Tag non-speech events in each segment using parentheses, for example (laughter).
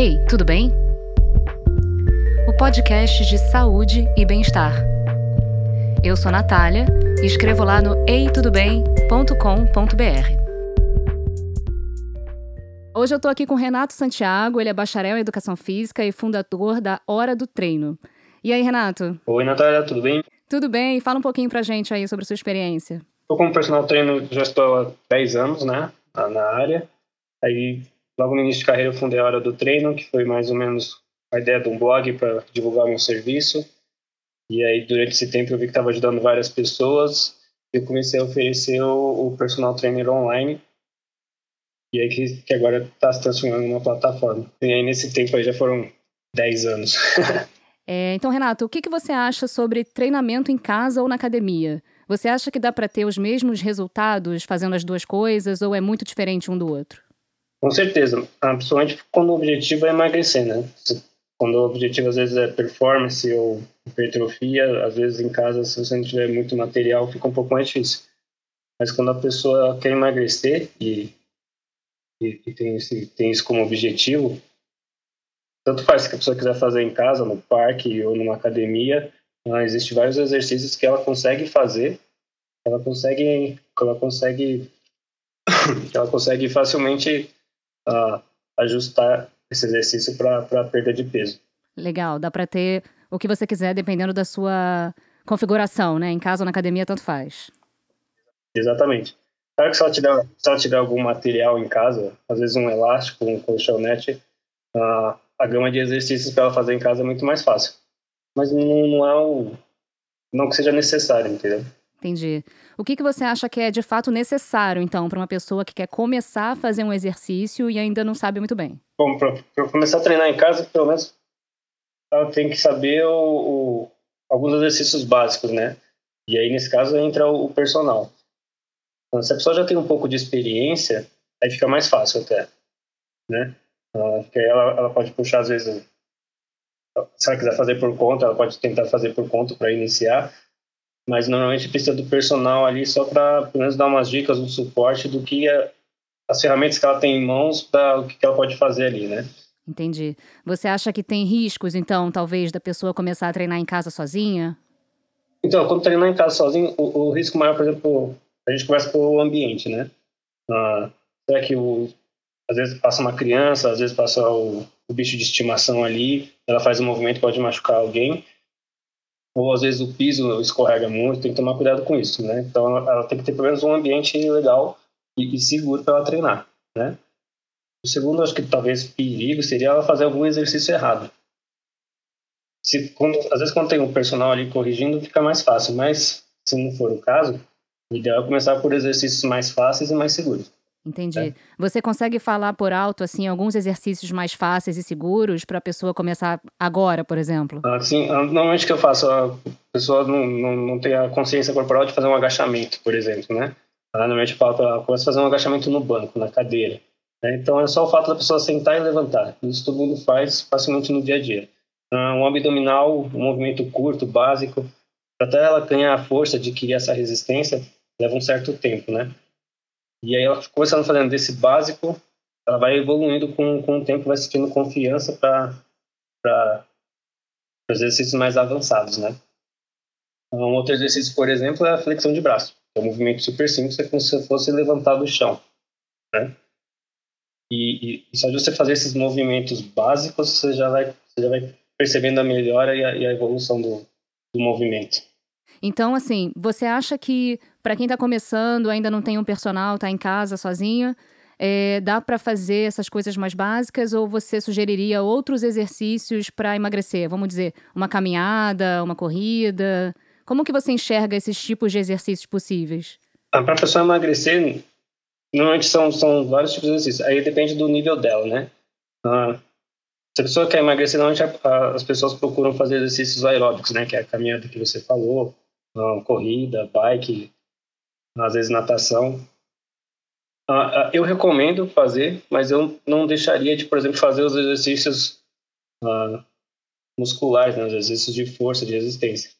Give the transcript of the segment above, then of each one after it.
Ei, tudo bem? O podcast de saúde e bem-estar. Eu sou Natália e escrevo lá no eitudobem.com.br. Hoje eu tô aqui com Renato Santiago, ele é bacharel em Educação Física e fundador da Hora do Treino. E aí, Renato? Oi, Natália, tudo bem? Tudo bem, fala um pouquinho pra gente aí sobre a sua experiência. Eu como personal treino já estou há 10 anos, né, na área. Aí, logo no início de carreira, eu fundei a Hora do Treino, que foi mais ou menos a ideia de um blog para divulgar meu serviço. E aí, durante esse tempo, eu vi que estava ajudando várias pessoas. Eu comecei a oferecer o, o personal trainer online. E aí, que, que agora está se transformando numa plataforma. E aí, nesse tempo aí, já foram 10 anos. (laughs) é, então, Renato, o que, que você acha sobre treinamento em casa ou na academia? Você acha que dá para ter os mesmos resultados fazendo as duas coisas ou é muito diferente um do outro? Com certeza, ah, principalmente quando o objetivo é emagrecer, né? Quando o objetivo às vezes é performance ou hipertrofia, às vezes em casa, se você não tiver muito material, fica um pouco mais difícil. Mas quando a pessoa quer emagrecer e, e, e tem, esse, tem isso como objetivo, tanto faz se a pessoa quiser fazer em casa, no parque ou numa academia, Existem vários exercícios que ela consegue fazer, ela consegue, ela consegue, (coughs) ela consegue facilmente uh, ajustar esse exercício para perda de peso. Legal, dá para ter o que você quiser dependendo da sua configuração, né? Em casa ou na academia, tanto faz. Exatamente. Claro que se ela, tiver, se ela tiver algum material em casa, às vezes um elástico, um colchonete, uh, a gama de exercícios para ela fazer em casa é muito mais fácil mas não, não é o. Não que seja necessário, entendeu? Entendi. O que, que você acha que é de fato necessário, então, para uma pessoa que quer começar a fazer um exercício e ainda não sabe muito bem? Bom, para começar a treinar em casa, pelo menos ela tem que saber o, o, alguns exercícios básicos, né? E aí, nesse caso, entra o, o personal. Então, se a pessoa já tem um pouco de experiência, aí fica mais fácil até, né? Porque ela, ela pode puxar, às vezes, se ela quiser fazer por conta, ela pode tentar fazer por conta para iniciar, mas normalmente precisa do personal ali só para pelo menos dar umas dicas, um suporte do que é, as ferramentas que ela tem em mãos para o que ela pode fazer ali, né? Entendi. Você acha que tem riscos, então, talvez, da pessoa começar a treinar em casa sozinha? Então, quando treinar em casa sozinho, o, o risco maior, por exemplo, a gente começa pelo ambiente, né? Ah, será que o, às vezes passa uma criança, às vezes passa o, o bicho de estimação ali, ela faz um movimento pode machucar alguém, ou às vezes o piso escorrega muito, tem que tomar cuidado com isso, né? Então ela tem que ter pelo menos um ambiente legal e, e seguro para ela treinar, né? O segundo, acho que talvez perigo seria ela fazer algum exercício errado. Se, quando, às vezes quando tem um personal ali corrigindo, fica mais fácil, mas se não for o caso, o ideal é começar por exercícios mais fáceis e mais seguros. Entendi. É. Você consegue falar por alto, assim, alguns exercícios mais fáceis e seguros para a pessoa começar agora, por exemplo? Sim, ah, normalmente o que eu faço, a pessoa não, não, não tem a consciência corporal de fazer um agachamento, por exemplo, né? Ah, normalmente eu falo para ela, começa a fazer um agachamento no banco, na cadeira. Né? Então é só o fato da pessoa sentar e levantar. Isso todo mundo faz facilmente no dia a dia. Um abdominal, um movimento curto, básico, até ela ganhar a força, adquirir essa resistência, leva um certo tempo, né? E aí ela começando fazendo desse básico, ela vai evoluindo com, com o tempo, vai sentindo confiança para exercícios mais avançados, né? Um outro exercício, por exemplo, é a flexão de braço. É um movimento super simples, é como se fosse levantar do chão, né? E, e, só de você fazer esses movimentos básicos, você já vai, você já vai percebendo a melhora e a, e a evolução do, do movimento. Então, assim, você acha que para quem está começando, ainda não tem um personal, está em casa sozinho, é, dá para fazer essas coisas mais básicas ou você sugeriria outros exercícios para emagrecer? Vamos dizer, uma caminhada, uma corrida? Como que você enxerga esses tipos de exercícios possíveis? Ah, para a pessoa emagrecer, normalmente são, são vários tipos de exercícios. Aí depende do nível dela, né? Ah, se a pessoa quer emagrecer, normalmente as pessoas procuram fazer exercícios aeróbicos, né? Que é a caminhada que você falou, corrida, bike, às vezes natação. Uh, eu recomendo fazer, mas eu não deixaria de, por exemplo, fazer os exercícios uh, musculares, né, os exercícios de força, de resistência.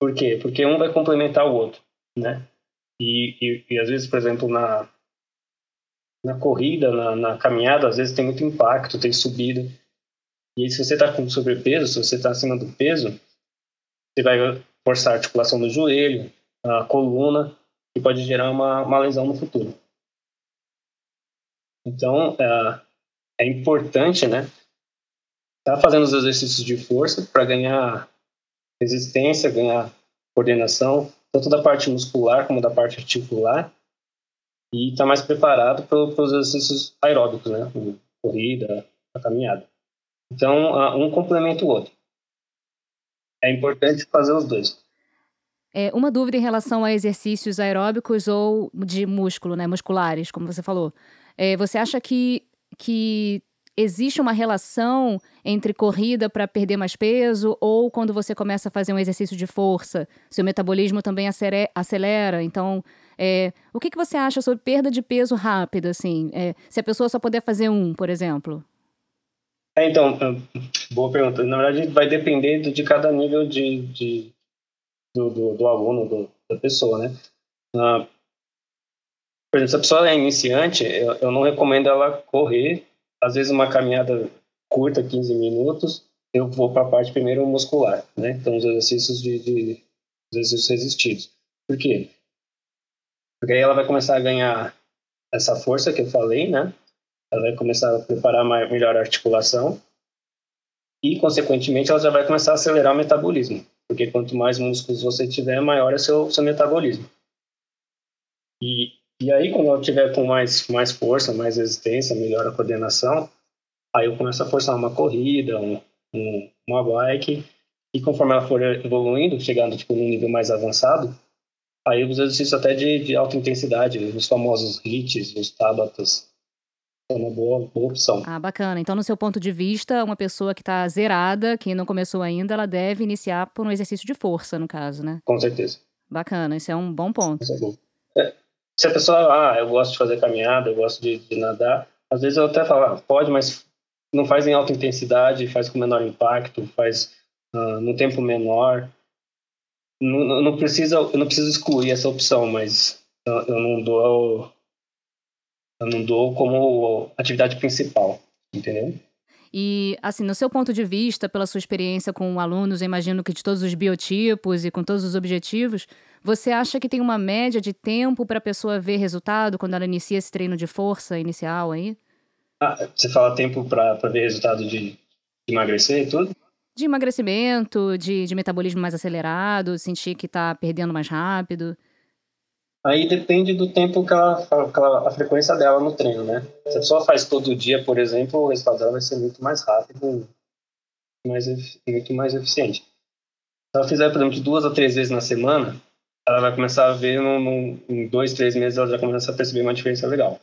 Por quê? Porque um vai complementar o outro, né? E, e, e às vezes, por exemplo, na, na corrida, na, na, caminhada, às vezes tem muito impacto, tem subida. E aí, se você está com sobrepeso, se você está acima do peso, você vai forçar a articulação do joelho, a coluna, e pode gerar uma, uma lesão no futuro. Então, é, é importante, né, estar tá fazendo os exercícios de força para ganhar resistência, ganhar coordenação, tanto da parte muscular como da parte articular, e estar tá mais preparado para os exercícios aeróbicos, né, corrida, a caminhada. Então, um complementa o outro. É importante fazer os dois. É, uma dúvida em relação a exercícios aeróbicos ou de músculo, né, musculares, como você falou. É, você acha que, que existe uma relação entre corrida para perder mais peso ou quando você começa a fazer um exercício de força, seu metabolismo também acelera? Então, é, o que, que você acha sobre perda de peso rápida, assim? É, se a pessoa só puder fazer um, por exemplo? É, então, boa pergunta. Na verdade, vai depender de cada nível de, de do, do, do, aluno, do, da pessoa, né? Uh, por exemplo, se a pessoa é iniciante, eu, eu não recomendo ela correr. Às vezes, uma caminhada curta, 15 minutos, eu vou para a parte primeiro muscular, né? Então, os exercícios de, de exercícios resistidos. Por quê? Porque aí ela vai começar a ganhar essa força que eu falei, né? Ela vai começar a preparar melhor a articulação. E, consequentemente, ela já vai começar a acelerar o metabolismo, porque quanto mais músculos você tiver, maior é seu seu metabolismo. E, e aí, quando ela tiver com mais mais força, mais resistência, melhor a coordenação, aí eu começo a forçar uma corrida, um, um, uma bike, e conforme ela for evoluindo, chegando tipo num nível mais avançado, aí os exercícios até de, de alta intensidade, os famosos hits, os tabatas, é uma boa, boa opção. Ah, bacana. Então, no seu ponto de vista, uma pessoa que está zerada, que não começou ainda, ela deve iniciar por um exercício de força, no caso, né? Com certeza. Bacana, isso é um bom ponto. É, é se a pessoa, ah, eu gosto de fazer caminhada, eu gosto de, de nadar, às vezes eu até falo, ah, pode, mas não faz em alta intensidade, faz com menor impacto, faz uh, no tempo menor. Não, não, precisa, eu não preciso excluir essa opção, mas eu, eu não dou eu não dou como atividade principal, entendeu? E, assim, no seu ponto de vista, pela sua experiência com alunos, eu imagino que de todos os biotipos e com todos os objetivos, você acha que tem uma média de tempo para a pessoa ver resultado quando ela inicia esse treino de força inicial aí? Ah, você fala tempo para ver resultado de, de emagrecer e tudo? De emagrecimento, de, de metabolismo mais acelerado, sentir que está perdendo mais rápido. Aí depende do tempo que ela, ela, a frequência dela no treino, né? Se a pessoa faz todo dia, por exemplo, o resultado dela vai ser muito mais rápido, mais, muito mais eficiente. Se ela fizer, por exemplo, duas a três vezes na semana, ela vai começar a ver, em dois, três meses, ela já começa a perceber uma diferença legal.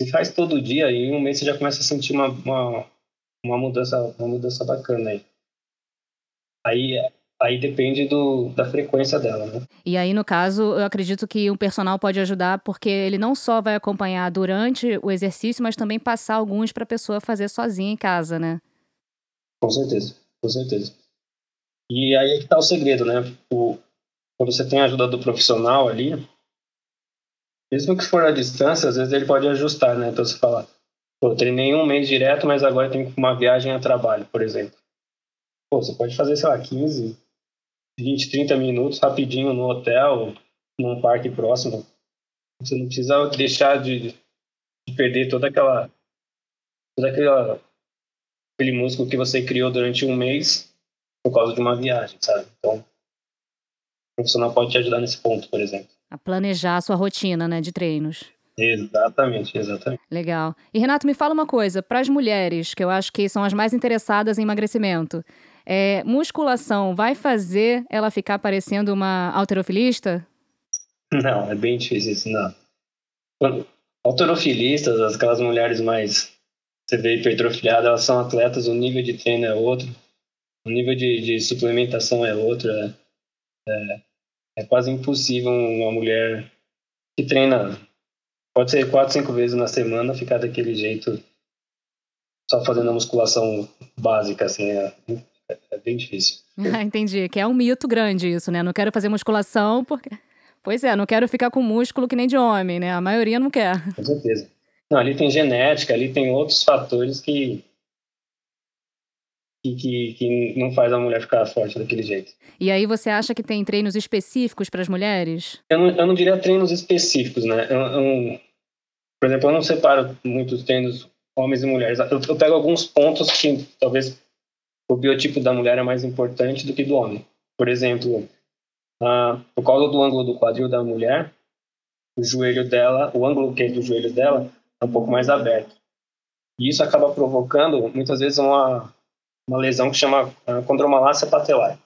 Se faz todo dia, em um mês você já começa a sentir uma, uma, uma mudança, uma mudança bacana aí. Aí Aí depende do, da frequência dela, né? E aí, no caso, eu acredito que um personal pode ajudar, porque ele não só vai acompanhar durante o exercício, mas também passar alguns para a pessoa fazer sozinha em casa, né? Com certeza, com certeza. E aí é que tá o segredo, né? O, quando você tem a ajuda do profissional ali, mesmo que for à distância, às vezes ele pode ajustar, né? Então você fala, pô, treinei um mês direto, mas agora tem uma viagem a trabalho, por exemplo. Pô, você pode fazer, sei lá, 15, 20, 30 minutos rapidinho no hotel, num parque próximo. Você não precisa deixar de, de perder toda aquela toda aquela aquele músculo que você criou durante um mês por causa de uma viagem, sabe? Então, o profissional pode te ajudar nesse ponto, por exemplo. A planejar a sua rotina, né, de treinos. Exatamente, exatamente. Legal. E Renato, me fala uma coisa, para as mulheres, que eu acho que são as mais interessadas em emagrecimento, é, musculação vai fazer ela ficar parecendo uma alterofilista? Não, é bem difícil isso, não. Alterofilistas, aquelas mulheres mais, você vê hipertrofiadas, elas são atletas, o nível de treino é outro, o nível de, de suplementação é outro. É, é, é quase impossível uma mulher que treina, pode ser quatro, cinco vezes na semana, ficar daquele jeito, só fazendo a musculação básica, assim, é, é bem difícil. Ah, (laughs) entendi. Que é um mito grande isso, né? Não quero fazer musculação porque. Pois é, não quero ficar com músculo que nem de homem, né? A maioria não quer. Com certeza. Não, ali tem genética, ali tem outros fatores que, que, que, não faz a mulher ficar forte daquele jeito. E aí você acha que tem treinos específicos para as mulheres? Eu não, eu não diria treinos específicos, né? Eu, eu, por exemplo, eu não separo muitos treinos homens e mulheres. Eu pego alguns pontos que talvez o biotipo da mulher é mais importante do que do homem. Por exemplo, ah, por causa do ângulo do quadril da mulher, o joelho dela, o ângulo que é do joelho dela é um pouco mais aberto. E isso acaba provocando, muitas vezes, uma, uma lesão que chama condromalácia patelar.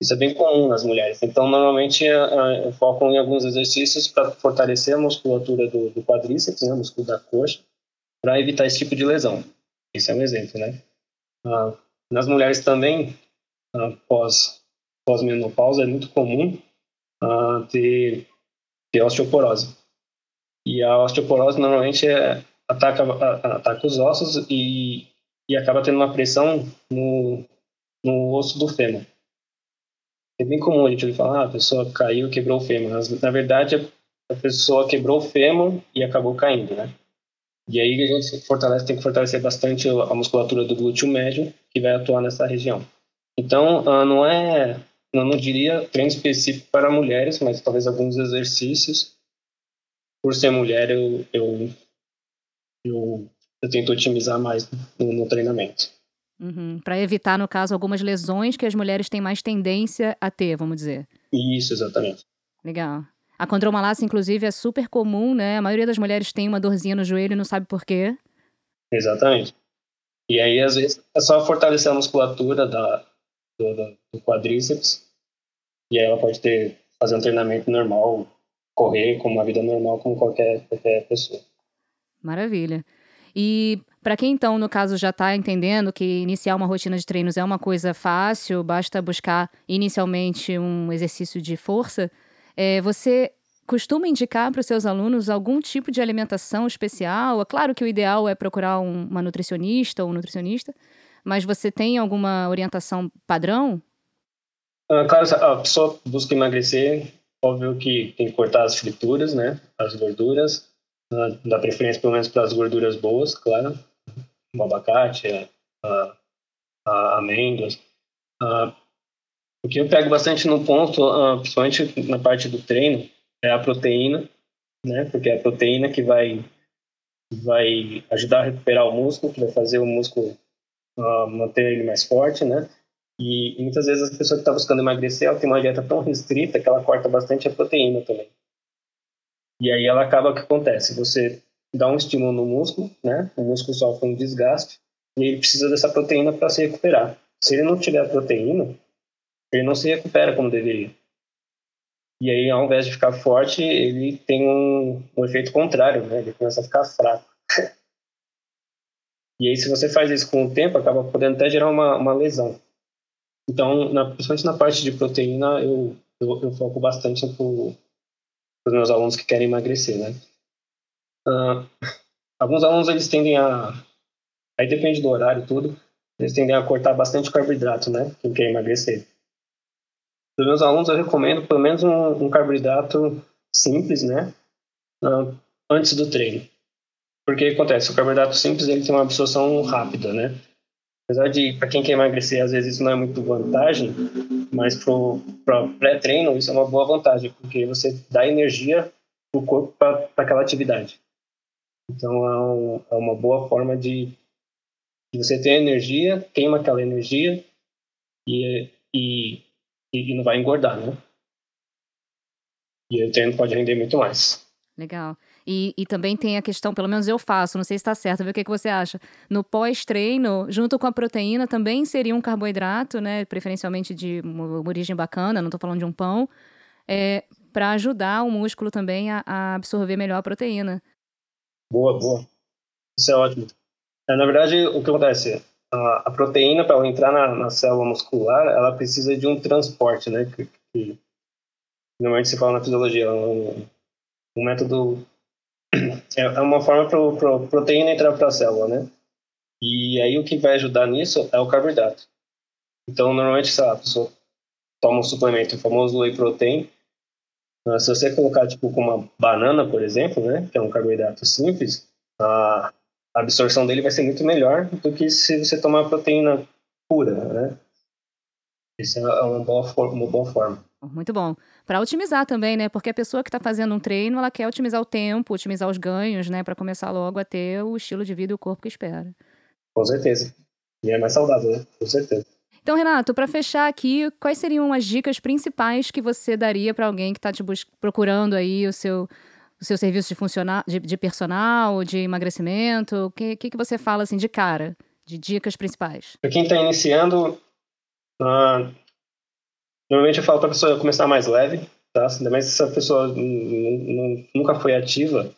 Isso é bem comum nas mulheres. Então, normalmente, uh, foco em alguns exercícios para fortalecer a musculatura do, do quadríceps, né, o músculo da coxa, para evitar esse tipo de lesão. Esse é um exemplo, né? Uh, nas mulheres também, uh, pós, pós-menopausa, é muito comum uh, ter, ter osteoporose. E a osteoporose normalmente é, ataca, ataca os ossos e, e acaba tendo uma pressão no, no osso do fêmur. É bem comum a gente falar, ah, a pessoa caiu, quebrou o fêmur. Mas, na verdade, a pessoa quebrou o fêmur e acabou caindo, né? E aí a gente fortalece, tem que fortalecer bastante a musculatura do glúteo médio, que vai atuar nessa região. Então, ah, não é, não, não diria treino específico para mulheres, mas talvez alguns exercícios. Por ser mulher, eu, eu, eu, eu tento otimizar mais no, no treinamento. Uhum. Para evitar, no caso, algumas lesões que as mulheres têm mais tendência a ter, vamos dizer. Isso, exatamente. Legal. A condromalácia, inclusive, é super comum, né? A maioria das mulheres tem uma dorzinha no joelho e não sabe por quê. Exatamente. E aí, às vezes, é só fortalecer a musculatura da, do, do quadríceps e aí ela pode ter, fazer um treinamento normal, correr com uma vida normal como qualquer, qualquer pessoa. Maravilha. E para quem então, no caso, já está entendendo que iniciar uma rotina de treinos é uma coisa fácil, basta buscar inicialmente um exercício de força, é, você costuma indicar para os seus alunos algum tipo de alimentação especial? É claro que o ideal é procurar um, uma nutricionista ou um nutricionista, mas você tem alguma orientação padrão? Ah, claro, a pessoa busca emagrecer, óbvio que tem que cortar as frituras, né? As gorduras, uh, dá preferência pelo menos para as gorduras boas, claro. O abacate, uh, amêndoas. Uh, o que eu pego bastante no ponto, uh, principalmente na parte do treino, é a proteína, né? Porque é a proteína que vai vai ajudar a recuperar o músculo, que vai fazer o músculo uh, manter ele mais forte, né? E, e muitas vezes a pessoa que está buscando emagrecer, ela tem uma dieta tão restrita que ela corta bastante a proteína também. E aí ela acaba o que acontece? Você dá um estímulo no músculo, né? O músculo sofre um desgaste e ele precisa dessa proteína para se recuperar. Se ele não tiver proteína, ele não se recupera como deveria. E aí, ao invés de ficar forte, ele tem um, um efeito contrário, né? Ele começa a ficar fraco. (laughs) e aí, se você faz isso com o tempo, acaba podendo até gerar uma, uma lesão. Então, na, principalmente na parte de proteína, eu, eu, eu foco bastante para os meus alunos que querem emagrecer, né? Uh, (laughs) alguns alunos, eles tendem a... Aí depende do horário tudo. Eles tendem a cortar bastante carboidrato, né? Quem quer emagrecer. Para os meus alunos, eu recomendo pelo menos um, um carboidrato simples, né? Uh, antes do treino. Porque acontece, o carboidrato simples ele tem uma absorção rápida, né? Apesar de, para quem quer emagrecer, às vezes isso não é muito vantagem, mas para pré-treino isso é uma boa vantagem, porque você dá energia para o corpo para aquela atividade. Então é, um, é, uma boa forma de, de você ter energia, queima aquela energia e, e e não vai engordar, né? E o treino pode render muito mais. Legal. E, e também tem a questão, pelo menos eu faço, não sei se está certo, ver o que, que você acha. No pós-treino, junto com a proteína, também seria um carboidrato, né? Preferencialmente de uma origem bacana, não estou falando de um pão, é, para ajudar o músculo também a, a, absorver melhor a proteína. Boa, boa. Isso é ótimo. É, na verdade, o que acontece? A, a proteína, para ela entrar na, na, célula muscular, ela precisa de um transporte, né? Que, que normalmente se fala na fisiologia, um, um método. (clears throat) É, é uma forma para a proteína entrar para a célula, né? E aí o que vai ajudar nisso é o carboidrato. Então, normalmente, sei lá, a pessoa toma um suplemento, o famoso whey protein. Se você colocar, tipo, com uma banana, por exemplo, né? Que é um carboidrato simples, a, a absorção dele vai ser muito melhor do que se você tomar proteína pura, né? Isso é uma boa, uma boa forma. Muito bom. Para otimizar também, né? Porque a pessoa que está fazendo um treino, ela quer otimizar o tempo, otimizar os ganhos, né? Para começar logo a ter o estilo de vida e o corpo que espera. Com certeza. E é mais saudável, né? Com certeza. Então, Renato, para fechar aqui, quais seriam as dicas principais que você daria para alguém que está te procurando aí o seu, o seu serviço de, funcional, de, de personal, de emagrecimento? O que, que, que você fala assim de cara, de dicas principais? Para quem está iniciando, uh, normalmente eu falo para a pessoa começar mais leve, tá? Ainda mais se a pessoa nunca foi ativa,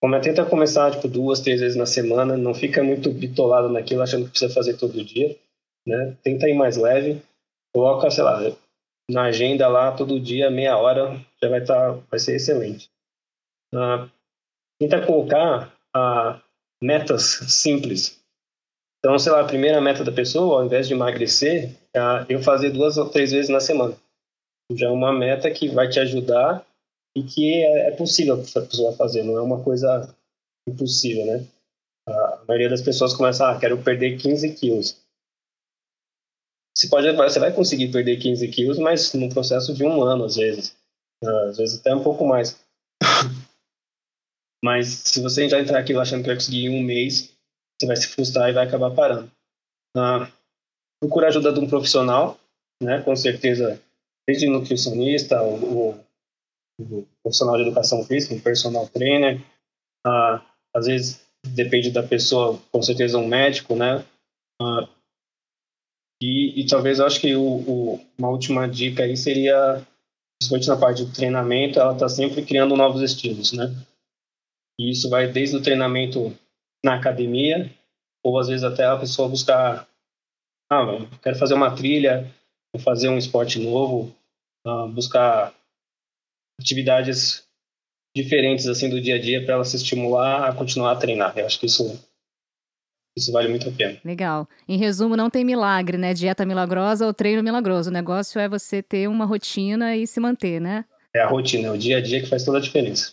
como tenta começar tipo duas, três vezes na semana, não fica muito bitolado naquilo, achando que precisa fazer todo dia, né? Tenta ir mais leve, coloca, sei lá, na agenda lá todo dia meia hora, já vai estar, tá, vai ser excelente. Uh, tenta colocar uh, metas simples. Então, sei lá, a primeira meta da pessoa, ao invés de emagrecer, é eu fazer duas ou três vezes na semana. Já é uma meta que vai te ajudar e que é, é possível a pessoa fazer, não é uma coisa impossível, né? A maioria das pessoas começa, ah, quero perder 15 quilos. Você, pode, você vai conseguir perder 15 quilos, mas num processo de um ano, às vezes. Às vezes até um pouco mais. Mas se você já entrar aqui achando que vai conseguir em um mês, você vai se frustrar e vai acabar parando. Ah, procura ajuda de um profissional, né? Com certeza, desde nutricionista, o, o profissional de educação física, um personal trainer. Ah, às vezes depende da pessoa, com certeza um médico, né? Ah, e, e, talvez eu acho que o, o, uma última dica aí seria, principalmente na parte do treinamento, ela está sempre criando novos estilos, né? E isso vai desde o treinamento na academia, ou às vezes até a pessoa buscar, ah, quero fazer uma trilha, vou fazer um esporte novo, uh, buscar atividades diferentes assim do dia a dia para ela se estimular a continuar a treinar. Eu acho que isso isso vale muito a pena. Legal. Em resumo, não tem milagre, né? Dieta milagrosa ou treino milagroso. O negócio é você ter uma rotina e se manter, né? É a rotina, é o dia a dia que faz toda a diferença.